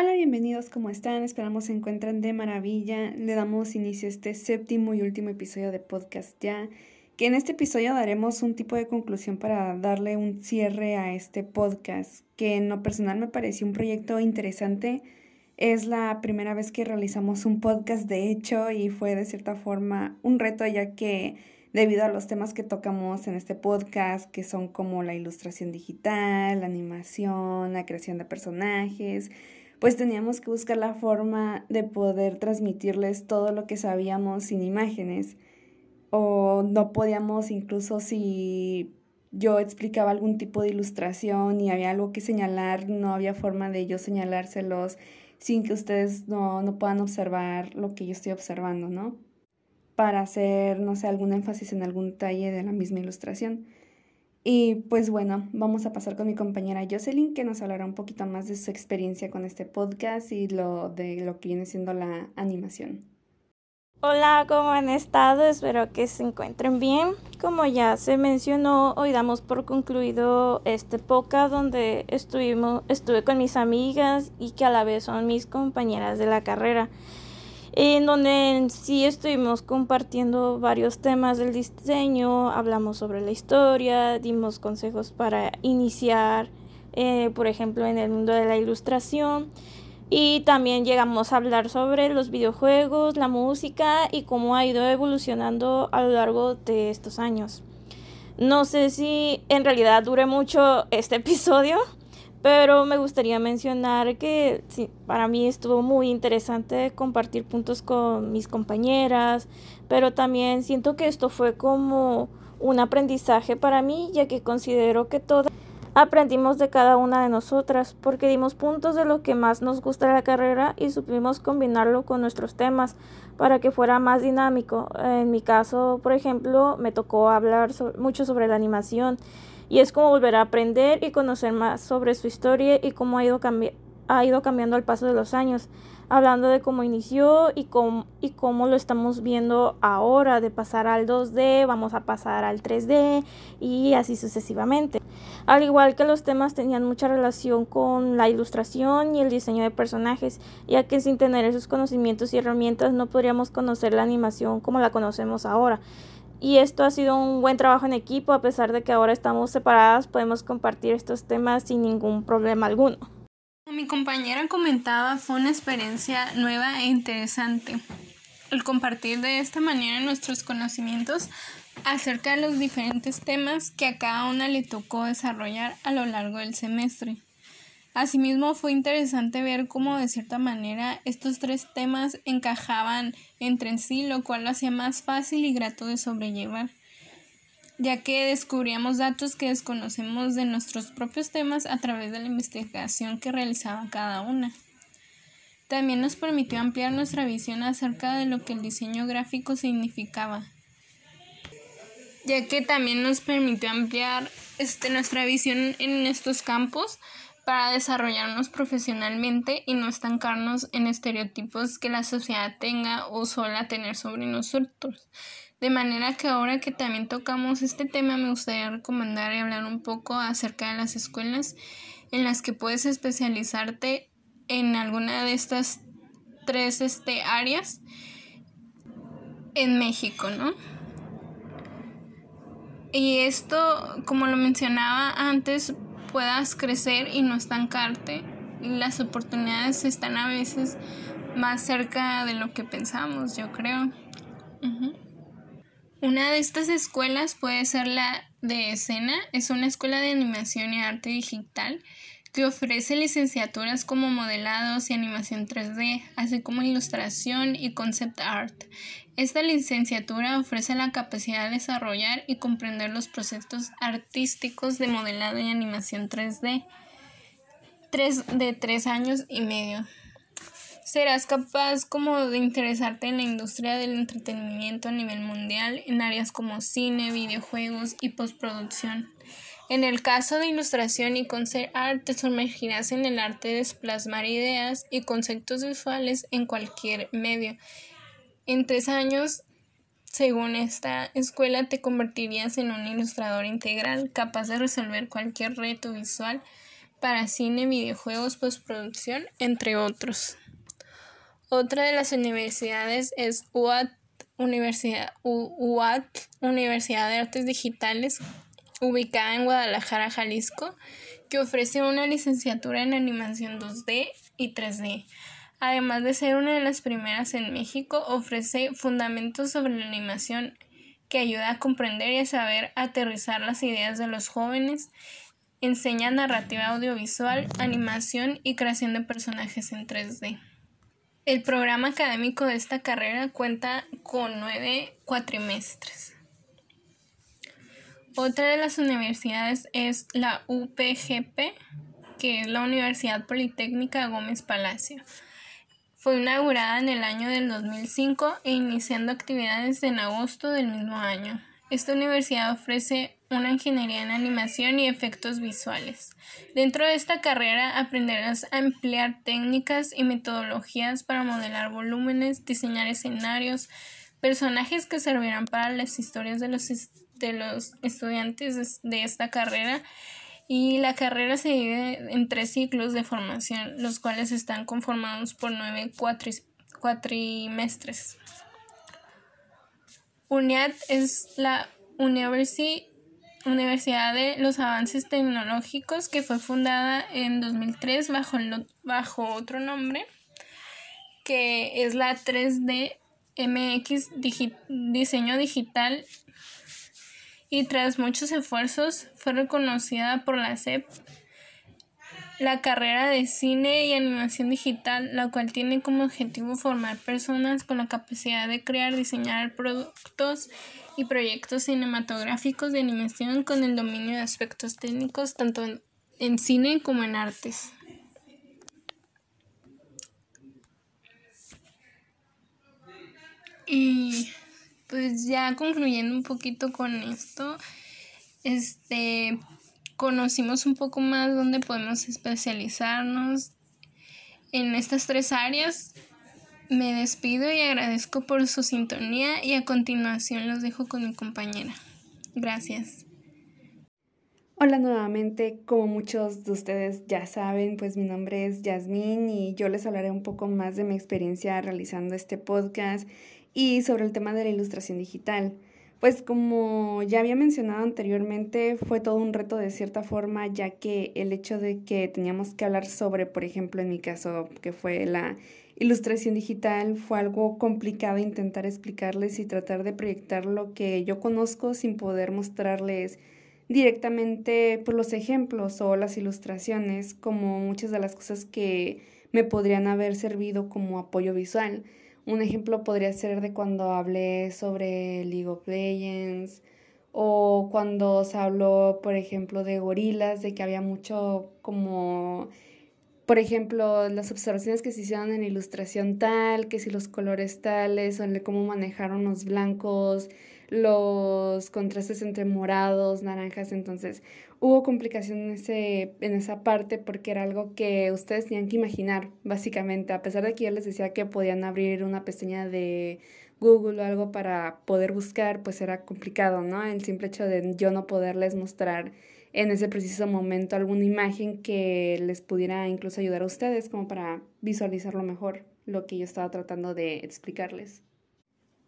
Hola, bienvenidos, ¿cómo están? Esperamos se encuentren de maravilla. Le damos inicio a este séptimo y último episodio de podcast ya, que en este episodio daremos un tipo de conclusión para darle un cierre a este podcast, que en lo personal me pareció un proyecto interesante. Es la primera vez que realizamos un podcast, de hecho, y fue de cierta forma un reto, ya que debido a los temas que tocamos en este podcast, que son como la ilustración digital, la animación, la creación de personajes, pues teníamos que buscar la forma de poder transmitirles todo lo que sabíamos sin imágenes. O no podíamos incluso si yo explicaba algún tipo de ilustración y había algo que señalar, no había forma de yo señalárselos sin que ustedes no, no puedan observar lo que yo estoy observando, ¿no? Para hacer, no sé, algún énfasis en algún detalle de la misma ilustración. Y pues bueno, vamos a pasar con mi compañera Jocelyn, que nos hablará un poquito más de su experiencia con este podcast y lo de lo que viene siendo la animación. Hola, ¿cómo han estado? Espero que se encuentren bien. Como ya se mencionó, hoy damos por concluido este podcast donde estuvimos, estuve con mis amigas y que a la vez son mis compañeras de la carrera en donde sí estuvimos compartiendo varios temas del diseño, hablamos sobre la historia, dimos consejos para iniciar, eh, por ejemplo, en el mundo de la ilustración. Y también llegamos a hablar sobre los videojuegos, la música y cómo ha ido evolucionando a lo largo de estos años. No sé si en realidad dure mucho este episodio, pero me gustaría mencionar que para mí estuvo muy interesante compartir puntos con mis compañeras, pero también siento que esto fue como un aprendizaje para mí, ya que considero que todas aprendimos de cada una de nosotras, porque dimos puntos de lo que más nos gusta de la carrera y supimos combinarlo con nuestros temas para que fuera más dinámico. En mi caso, por ejemplo, me tocó hablar mucho sobre la animación y es como volver a aprender y conocer más sobre su historia y cómo ha ido, ha ido cambiando al paso de los años, hablando de cómo inició y cómo, y cómo lo estamos viendo ahora, de pasar al 2D, vamos a pasar al 3D y así sucesivamente. Al igual que los temas tenían mucha relación con la ilustración y el diseño de personajes, ya que sin tener esos conocimientos y herramientas no podríamos conocer la animación como la conocemos ahora y esto ha sido un buen trabajo en equipo, a pesar de que ahora estamos separadas, podemos compartir estos temas sin ningún problema alguno. Como mi compañera comentaba, fue una experiencia nueva e interesante. El compartir de esta manera nuestros conocimientos acerca de los diferentes temas que a cada una le tocó desarrollar a lo largo del semestre. Asimismo, fue interesante ver cómo de cierta manera estos tres temas encajaban entre sí, lo cual lo hacía más fácil y grato de sobrellevar, ya que descubríamos datos que desconocemos de nuestros propios temas a través de la investigación que realizaba cada una. También nos permitió ampliar nuestra visión acerca de lo que el diseño gráfico significaba, ya que también nos permitió ampliar este, nuestra visión en estos campos para desarrollarnos profesionalmente y no estancarnos en estereotipos que la sociedad tenga o suele tener sobre nosotros. De manera que ahora que también tocamos este tema, me gustaría recomendar y hablar un poco acerca de las escuelas en las que puedes especializarte en alguna de estas tres este, áreas en México, ¿no? Y esto, como lo mencionaba antes, puedas crecer y no estancarte. Las oportunidades están a veces más cerca de lo que pensamos, yo creo. Una de estas escuelas puede ser la de Escena, es una escuela de animación y arte digital que ofrece licenciaturas como modelados y animación 3D, así como ilustración y concept art. Esta licenciatura ofrece la capacidad de desarrollar y comprender los procesos artísticos de modelado y animación 3D de tres años y medio. Serás capaz como de interesarte en la industria del entretenimiento a nivel mundial en áreas como cine, videojuegos y postproducción. En el caso de ilustración y concept art, sumergirás en el arte de plasmar ideas y conceptos visuales en cualquier medio. En tres años, según esta escuela, te convertirías en un ilustrador integral capaz de resolver cualquier reto visual para cine, videojuegos, postproducción, entre otros. Otra de las universidades es UAT, Universidad, UAT, Universidad de Artes Digitales, ubicada en Guadalajara, Jalisco, que ofrece una licenciatura en animación 2D y 3D. Además de ser una de las primeras en México, ofrece fundamentos sobre la animación que ayuda a comprender y a saber aterrizar las ideas de los jóvenes, enseña narrativa audiovisual, animación y creación de personajes en 3D. El programa académico de esta carrera cuenta con nueve cuatrimestres. Otra de las universidades es la UPGP, que es la Universidad Politécnica Gómez Palacio. Fue inaugurada en el año del 2005 e iniciando actividades en agosto del mismo año. Esta universidad ofrece una ingeniería en animación y efectos visuales. Dentro de esta carrera aprenderás a emplear técnicas y metodologías para modelar volúmenes, diseñar escenarios, personajes que servirán para las historias de los, de los estudiantes de esta carrera y la carrera se divide en tres ciclos de formación, los cuales están conformados por nueve cuatrimestres. UNIAD es la Universidad de los Avances Tecnológicos que fue fundada en 2003 bajo, bajo otro nombre, que es la 3D MX Diseño Digital y tras muchos esfuerzos fue reconocida por la SEP la carrera de cine y animación digital, la cual tiene como objetivo formar personas con la capacidad de crear, diseñar productos y proyectos cinematográficos de animación con el dominio de aspectos técnicos tanto en cine como en artes. Y pues ya concluyendo un poquito con esto, este conocimos un poco más dónde podemos especializarnos en estas tres áreas. Me despido y agradezco por su sintonía y a continuación los dejo con mi compañera. Gracias. Hola nuevamente, como muchos de ustedes ya saben, pues mi nombre es Yasmín y yo les hablaré un poco más de mi experiencia realizando este podcast y sobre el tema de la ilustración digital. Pues como ya había mencionado anteriormente, fue todo un reto de cierta forma, ya que el hecho de que teníamos que hablar sobre, por ejemplo, en mi caso, que fue la ilustración digital, fue algo complicado intentar explicarles y tratar de proyectar lo que yo conozco sin poder mostrarles directamente por los ejemplos o las ilustraciones, como muchas de las cosas que me podrían haber servido como apoyo visual. Un ejemplo podría ser de cuando hablé sobre League of Legends o cuando se habló, por ejemplo, de gorilas, de que había mucho como, por ejemplo, las observaciones que se hicieron en ilustración tal, que si los colores tales, o de cómo manejaron los blancos, los contrastes entre morados, naranjas, entonces hubo complicación en, ese, en esa parte porque era algo que ustedes tenían que imaginar, básicamente, a pesar de que yo les decía que podían abrir una pestaña de Google o algo para poder buscar, pues era complicado, ¿no? El simple hecho de yo no poderles mostrar en ese preciso momento alguna imagen que les pudiera incluso ayudar a ustedes como para visualizarlo mejor, lo que yo estaba tratando de explicarles.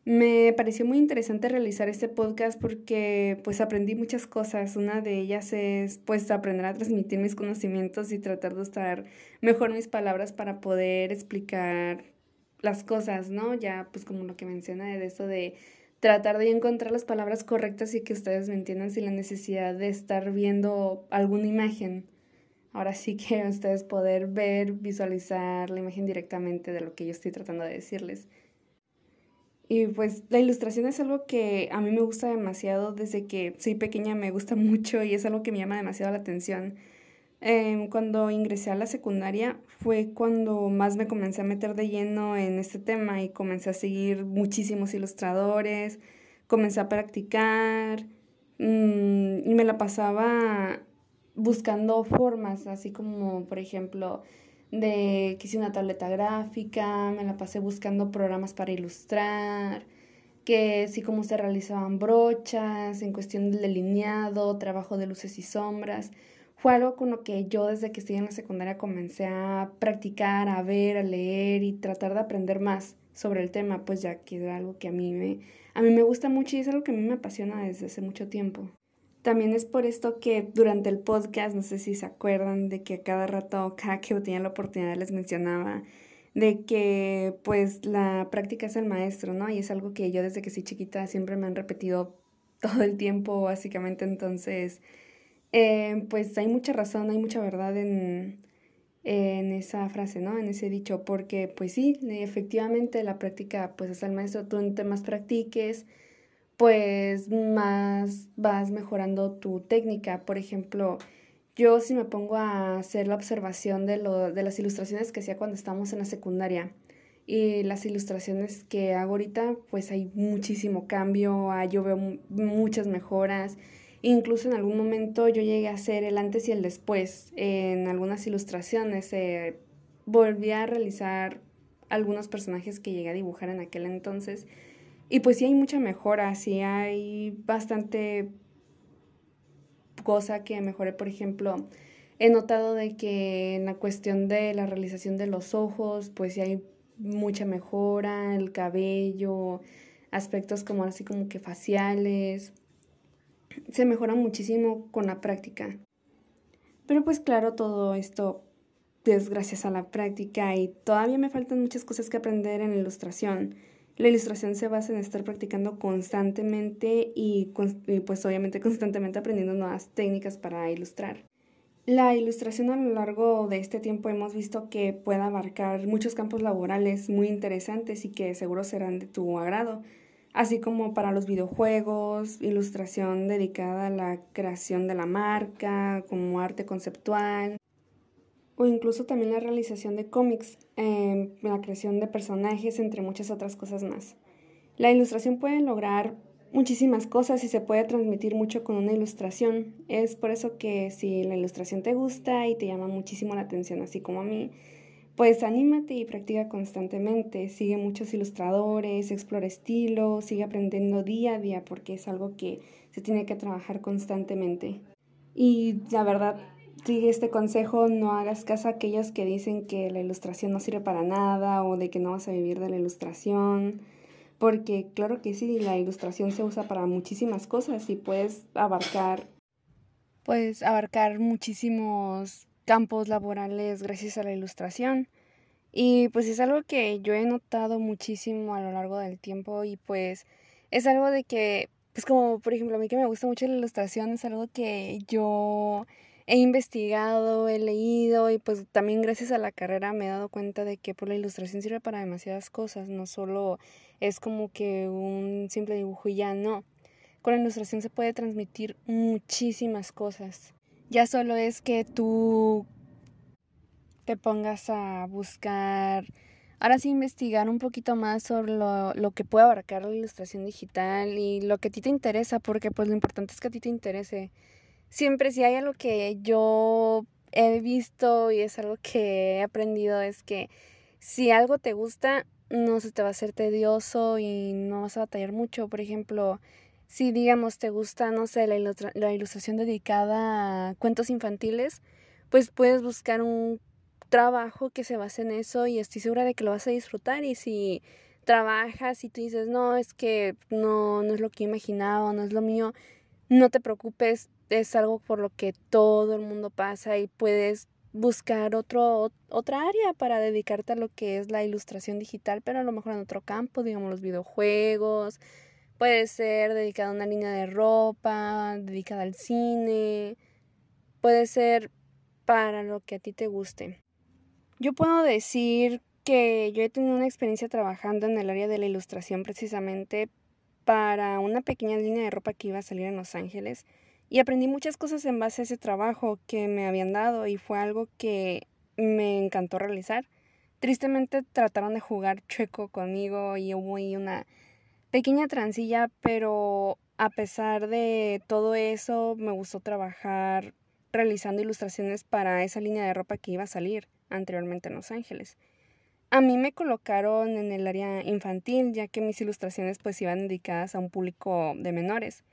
Me pareció muy interesante realizar este podcast porque pues aprendí muchas cosas. Una de ellas es pues aprender a transmitir mis conocimientos y tratar de usar mejor mis palabras para poder explicar las cosas, ¿no? Ya pues como lo que menciona de eso de tratar de encontrar las palabras correctas y que ustedes me entiendan sin la necesidad de estar viendo alguna imagen. Ahora sí que ustedes poder ver, visualizar la imagen directamente de lo que yo estoy tratando de decirles. Y pues la ilustración es algo que a mí me gusta demasiado desde que soy pequeña, me gusta mucho y es algo que me llama demasiado la atención. Em, cuando ingresé a la secundaria fue cuando más me comencé a meter de lleno en este tema y comencé a seguir muchísimos ilustradores, comencé a practicar mm, y me la pasaba buscando formas, así como por ejemplo de que hice una tableta gráfica, me la pasé buscando programas para ilustrar, que sí cómo se realizaban brochas, en cuestión del delineado, trabajo de luces y sombras. fue algo con lo que yo desde que estoy en la secundaria comencé a practicar, a ver, a leer y tratar de aprender más sobre el tema, pues ya que era algo que a mí me, a mí me gusta mucho y es algo que a mí me apasiona desde hace mucho tiempo. También es por esto que durante el podcast, no sé si se acuerdan de que cada rato, cada que tenía la oportunidad les mencionaba de que pues la práctica es el maestro, ¿no? Y es algo que yo desde que soy chiquita siempre me han repetido todo el tiempo, básicamente. Entonces, eh, pues hay mucha razón, hay mucha verdad en, en esa frase, ¿no? En ese dicho, porque pues sí, efectivamente la práctica pues es el maestro, tú entre más practiques, pues más vas mejorando tu técnica. Por ejemplo, yo si me pongo a hacer la observación de, lo, de las ilustraciones que hacía cuando estábamos en la secundaria y las ilustraciones que hago ahorita, pues hay muchísimo cambio, ah, yo veo muchas mejoras. Incluso en algún momento yo llegué a hacer el antes y el después en algunas ilustraciones. Eh, volví a realizar algunos personajes que llegué a dibujar en aquel entonces y pues sí hay mucha mejora, sí hay bastante cosa que mejoré, por ejemplo, he notado de que en la cuestión de la realización de los ojos, pues sí hay mucha mejora, el cabello, aspectos como así como que faciales, se mejora muchísimo con la práctica. Pero pues claro, todo esto es gracias a la práctica y todavía me faltan muchas cosas que aprender en ilustración. La ilustración se basa en estar practicando constantemente y, pues obviamente constantemente aprendiendo nuevas técnicas para ilustrar. La ilustración a lo largo de este tiempo hemos visto que puede abarcar muchos campos laborales muy interesantes y que seguro serán de tu agrado, así como para los videojuegos, ilustración dedicada a la creación de la marca, como arte conceptual, o incluso también la realización de cómics, em, la creación de personajes, entre muchas otras cosas más. La ilustración puede lograr muchísimas cosas y se puede transmitir mucho con una ilustración. Es por eso que si la ilustración te gusta y te llama muchísimo la atención, así como a mí, pues anímate y practica constantemente. Sigue muchos ilustradores, explora estilos, sigue aprendiendo día a día porque es algo que se tiene que trabajar constantemente. Y la verdad, sigue este consejo, no hagas caso a aquellos que dicen que la ilustración no sirve para nada o de que no vas a vivir de la ilustración, porque claro que sí, la ilustración se usa para muchísimas cosas y puedes abarcar puedes abarcar muchísimos campos laborales gracias a la ilustración. Y pues es algo que yo he notado muchísimo a lo largo del tiempo y pues es algo de que, pues como por ejemplo a mí que me gusta mucho la ilustración, es algo que yo he investigado, he leído y pues también gracias a la carrera me he dado cuenta de que por pues, la ilustración sirve para demasiadas cosas, no solo es como que un simple dibujo y ya no. Con la ilustración se puede transmitir muchísimas cosas. Ya solo es que tú te pongas a buscar, ahora sí investigar un poquito más sobre lo, lo que puede abarcar la ilustración digital y lo que a ti te interesa, porque pues lo importante es que a ti te interese siempre si hay algo que yo he visto y es algo que he aprendido es que si algo te gusta, no se te va a hacer tedioso y no vas a batallar mucho. Por ejemplo, si digamos te gusta, no sé, la, la ilustración dedicada a cuentos infantiles, pues puedes buscar un trabajo que se base en eso y estoy segura de que lo vas a disfrutar y si trabajas y tú dices, no, es que no, no es lo que imaginaba, no es lo mío, no te preocupes, es algo por lo que todo el mundo pasa y puedes buscar otro, otra área para dedicarte a lo que es la ilustración digital, pero a lo mejor en otro campo, digamos los videojuegos, puede ser dedicada a una línea de ropa, dedicada al cine, puede ser para lo que a ti te guste. Yo puedo decir que yo he tenido una experiencia trabajando en el área de la ilustración precisamente para una pequeña línea de ropa que iba a salir en Los Ángeles y aprendí muchas cosas en base a ese trabajo que me habían dado y fue algo que me encantó realizar. Tristemente trataron de jugar chueco conmigo y hubo ahí una pequeña transilla, pero a pesar de todo eso me gustó trabajar realizando ilustraciones para esa línea de ropa que iba a salir anteriormente en Los Ángeles. A mí me colocaron en el área infantil, ya que mis ilustraciones pues iban dedicadas a un público de menores.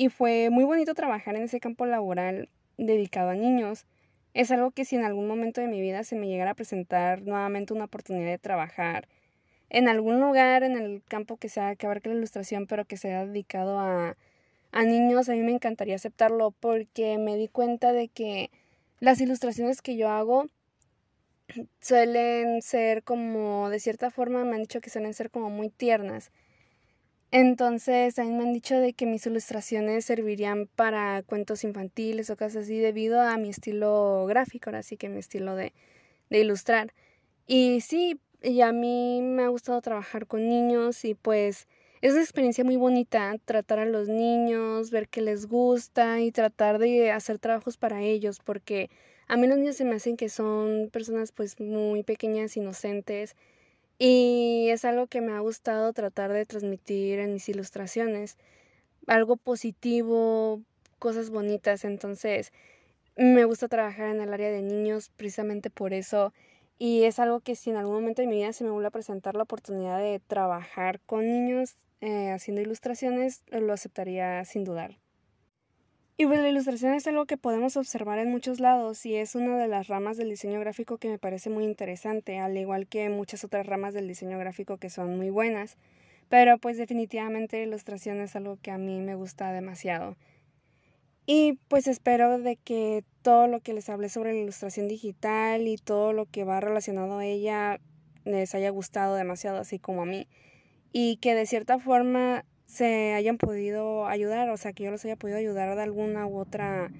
Y fue muy bonito trabajar en ese campo laboral, dedicado a niños. Es algo que si en algún momento de mi vida se me llegara a presentar nuevamente una oportunidad de trabajar en algún lugar en el campo que sea que abarque la ilustración, pero que sea dedicado a, a niños, a mí me encantaría aceptarlo porque me di cuenta de que las ilustraciones que yo hago suelen ser como, de cierta forma me han dicho que suelen ser como muy tiernas. Entonces, a mí me han dicho de que mis ilustraciones servirían para cuentos infantiles o cosas así debido a mi estilo gráfico, ahora sí que mi estilo de, de ilustrar. Y sí, y a mí me ha gustado trabajar con niños y pues es una experiencia muy bonita tratar a los niños, ver que les gusta y tratar de hacer trabajos para ellos porque a mí los niños se me hacen que son personas pues muy pequeñas, inocentes y es algo que me ha gustado tratar de transmitir en mis ilustraciones. Algo positivo, cosas bonitas. Entonces, me gusta trabajar en el área de niños precisamente por eso. Y es algo que si en algún momento de mi vida se me vuelve a presentar la oportunidad de trabajar con niños eh, haciendo ilustraciones, lo aceptaría sin dudar. Y pues la ilustración es algo que podemos observar en muchos lados y es una de las ramas del diseño gráfico que me parece muy interesante, al igual que muchas otras ramas del diseño gráfico que son muy buenas. Pero pues definitivamente la ilustración es algo que a mí me gusta demasiado. Y pues espero de que todo lo que les hablé sobre la ilustración digital y todo lo que va relacionado a ella les haya gustado demasiado, así como a mí. Y que de cierta forma se hayan podido ayudar, o sea, que yo los haya podido ayudar de alguna u otra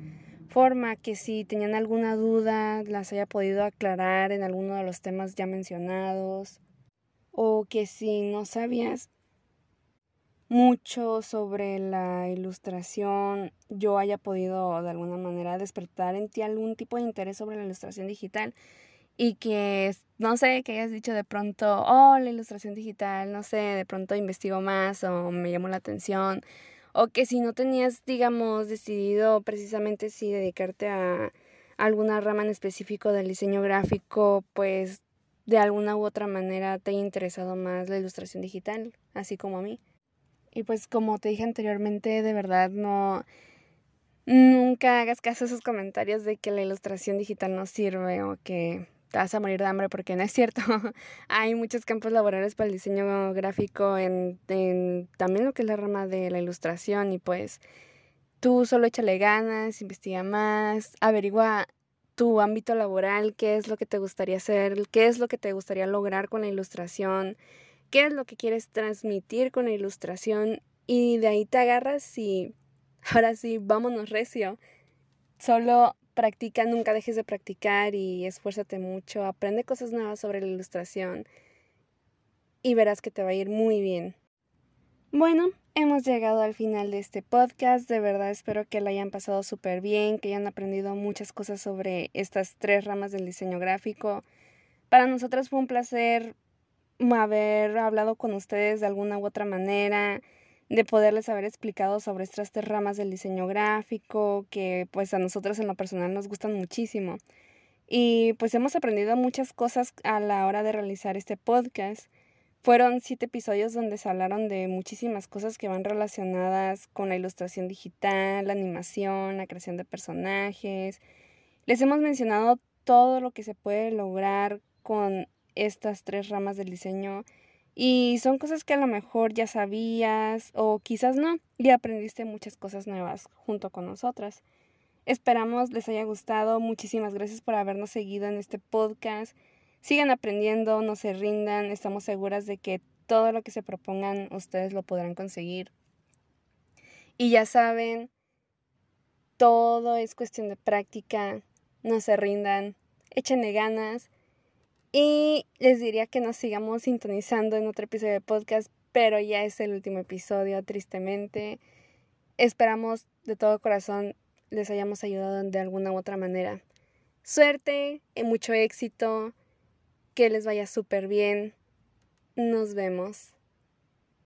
forma, que si tenían alguna duda las haya podido aclarar en alguno de los temas ya mencionados, o que si no sabías mucho sobre la ilustración, yo haya podido de alguna manera despertar en ti algún tipo de interés sobre la ilustración digital y que, no sé, que hayas dicho de pronto, oh, la ilustración digital, no sé, de pronto investigo más o me llamó la atención, o que si no tenías, digamos, decidido precisamente si dedicarte a alguna rama en específico del diseño gráfico, pues de alguna u otra manera te haya interesado más la ilustración digital, así como a mí. Y pues como te dije anteriormente, de verdad no... Nunca hagas caso a esos comentarios de que la ilustración digital no sirve o que te vas a morir de hambre porque no es cierto. Hay muchos campos laborales para el diseño gráfico en, también lo que es la rama de la ilustración y pues tú solo échale ganas, investiga más, averigua tu ámbito laboral, qué es lo que te gustaría hacer, qué es lo que te gustaría lograr con la ilustración, qué es lo que quieres transmitir con la ilustración y de ahí te agarras y ahora sí, vámonos recio. Solo practica, nunca dejes de practicar y esfuérzate mucho, aprende cosas nuevas sobre la ilustración y verás que te va a ir muy bien. Bueno, hemos llegado al final de este podcast, de verdad espero que lo hayan pasado súper bien, que hayan aprendido muchas cosas sobre estas tres ramas del diseño gráfico. Para nosotros fue un placer haber hablado con ustedes de alguna u otra manera, de poderles haber explicado sobre estas tres ramas del diseño gráfico, que pues a nosotros en lo personal nos gustan muchísimo. Y pues hemos aprendido muchas cosas a la hora de realizar este podcast. Fueron siete episodios donde se hablaron de muchísimas cosas que van relacionadas con la ilustración digital, la animación, la creación de personajes. Les hemos mencionado todo lo que se puede lograr con estas tres ramas del diseño y son cosas que a lo mejor ya sabías o quizás no y aprendiste muchas cosas nuevas junto con nosotras. Esperamos les haya gustado. Muchísimas gracias por habernos seguido en este podcast. Sigan aprendiendo, no se rindan. Estamos seguras de que todo lo que se propongan ustedes lo podrán conseguir. Y ya saben, todo es cuestión de práctica. No se rindan. Échenle ganas y les diría que nos sigamos sintonizando en otro episodio de podcast, pero ya es el último episodio, tristemente. Esperamos de todo corazón les hayamos ayudado de alguna u otra manera. Suerte y mucho éxito. Que les vaya súper bien. Nos vemos.